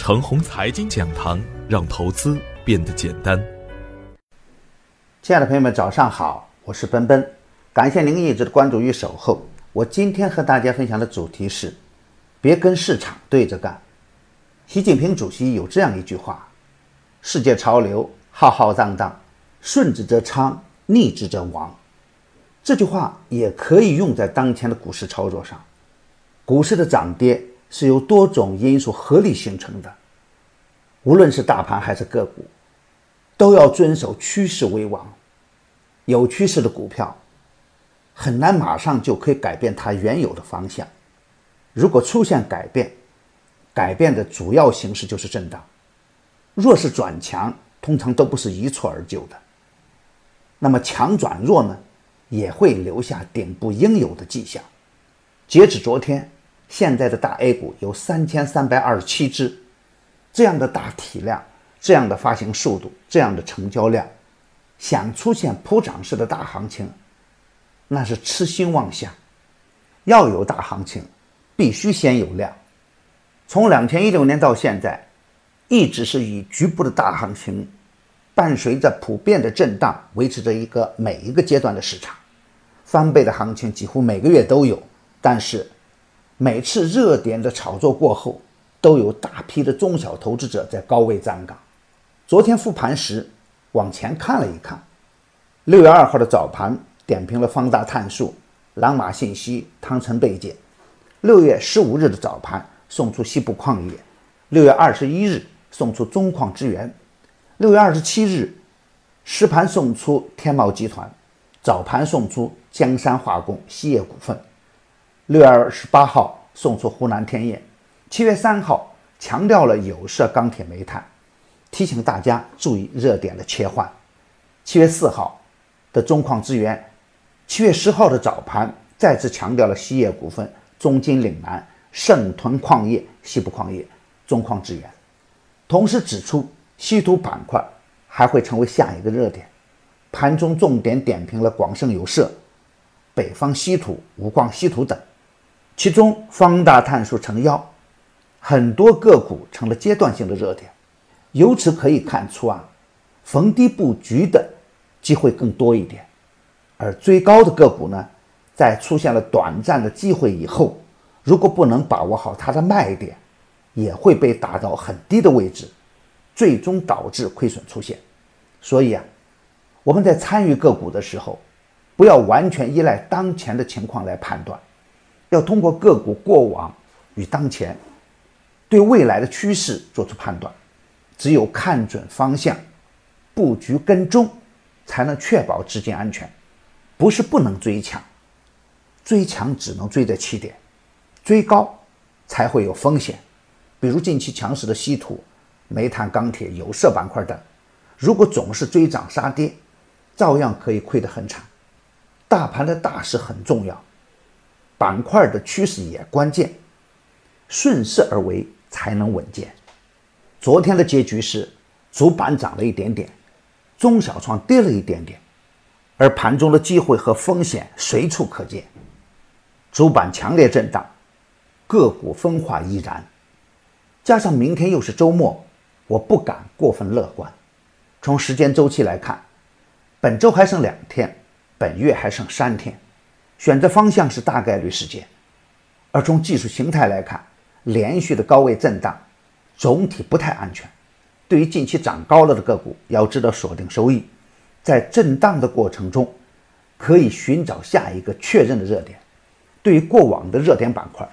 程红财经讲堂，让投资变得简单。亲爱的朋友们，早上好，我是奔奔，感谢您一直的关注与守候。我今天和大家分享的主题是：别跟市场对着干。习近平主席有这样一句话：“世界潮流浩浩荡荡，顺之则昌，逆之则亡。”这句话也可以用在当前的股市操作上。股市的涨跌。是由多种因素合力形成的，无论是大盘还是个股，都要遵守趋势为王。有趋势的股票很难马上就可以改变它原有的方向。如果出现改变，改变的主要形式就是震荡。若是转强，通常都不是一蹴而就的。那么强转弱呢，也会留下顶部应有的迹象。截止昨天。现在的大 A 股有三千三百二十七只，这样的大体量、这样的发行速度、这样的成交量，想出现普涨式的大行情，那是痴心妄想。要有大行情，必须先有量。从两千一六年到现在，一直是以局部的大行情，伴随着普遍的震荡，维持着一个每一个阶段的市场。翻倍的行情几乎每个月都有，但是。每次热点的炒作过后，都有大批的中小投资者在高位站岗。昨天复盘时，往前看了一看，六月二号的早盘点评了方大碳素、朗玛信息、汤臣倍健；六月十五日的早盘送出西部矿业；六月二十一日送出中矿资源；六月二十七日实盘送出天茂集团，早盘送出江山化工、锡业股份。六月二十八号送出湖南天燕，七月三号强调了有色、钢铁、煤炭，提醒大家注意热点的切换。七月四号的中矿资源，七月十号的早盘再次强调了锡业股份、中金岭南、盛屯矿业、西部矿业、中矿资源，同时指出稀土板块还会成为下一个热点。盘中重点点评了广盛有色、北方稀土、五矿稀土等。其中，方大碳素成妖，很多个股成了阶段性的热点。由此可以看出啊，逢低布局的机会更多一点。而追高的个股呢，在出现了短暂的机会以后，如果不能把握好它的卖点，也会被打到很低的位置，最终导致亏损出现。所以啊，我们在参与个股的时候，不要完全依赖当前的情况来判断。要通过个股过往与当前，对未来的趋势做出判断。只有看准方向，布局跟踪，才能确保资金安全。不是不能追强，追强只能追在起点，追高才会有风险。比如近期强势的稀土、煤炭、钢铁、有色板块等，如果总是追涨杀跌，照样可以亏得很惨。大盘的大势很重要。板块的趋势也关键，顺势而为才能稳健。昨天的结局是主板涨了一点点，中小创跌了一点点，而盘中的机会和风险随处可见。主板强烈震荡，个股分化依然，加上明天又是周末，我不敢过分乐观。从时间周期来看，本周还剩两天，本月还剩三天。选择方向是大概率事件，而从技术形态来看，连续的高位震荡，总体不太安全。对于近期涨高了的个股，要知道锁定收益，在震荡的过程中，可以寻找下一个确认的热点。对于过往的热点板块，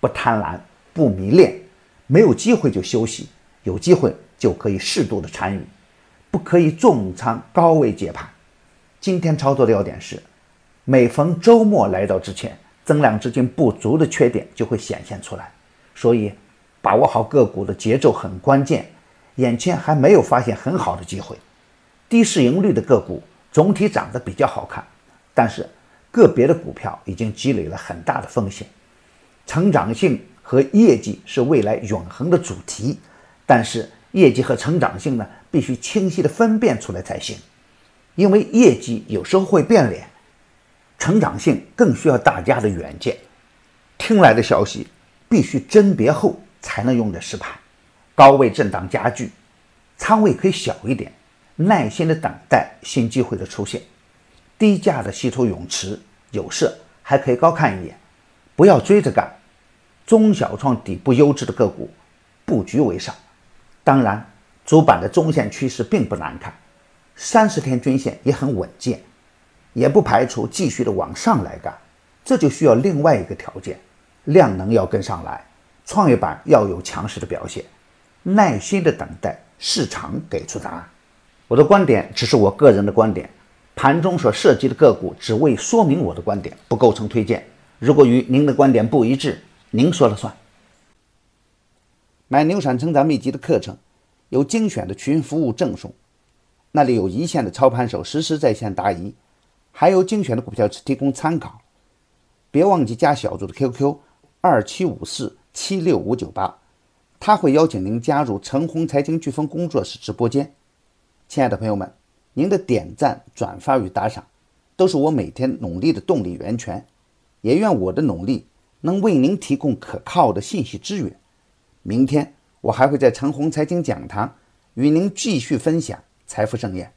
不贪婪，不迷恋，没有机会就休息，有机会就可以适度的参与，不可以重仓高位接盘。今天操作的要点是。每逢周末来到之前，增量资金不足的缺点就会显现出来，所以把握好个股的节奏很关键。眼前还没有发现很好的机会，低市盈率的个股总体涨得比较好看，但是个别的股票已经积累了很大的风险。成长性和业绩是未来永恒的主题，但是业绩和成长性呢，必须清晰的分辨出来才行，因为业绩有时候会变脸。成长性更需要大家的远见，听来的消息必须甄别后才能用的实盘。高位震荡加剧，仓位可以小一点，耐心的等待新机会的出现。低价的稀土永磁有色还可以高看一眼，不要追着干。中小创底部优质的个股，布局为上。当然，主板的中线趋势并不难看，三十天均线也很稳健，也不排除继续的往上来干。这就需要另外一个条件，量能要跟上来，创业板要有强势的表现。耐心的等待市场给出答案。我的观点只是我个人的观点，盘中所涉及的个股只为说明我的观点，不构成推荐。如果与您的观点不一致，您说了算。买牛产成长秘籍的课程，有精选的群服务赠送，那里有一线的操盘手实时在线答疑，还有精选的股票只提供参考。别忘记加小组的 QQ：二七五四七六五九八。他会邀请您加入陈红财经飓风工作室直播间。亲爱的朋友们，您的点赞、转发与打赏，都是我每天努力的动力源泉。也愿我的努力能为您提供可靠的信息资源。明天我还会在陈红财经讲堂与您继续分享财富盛宴。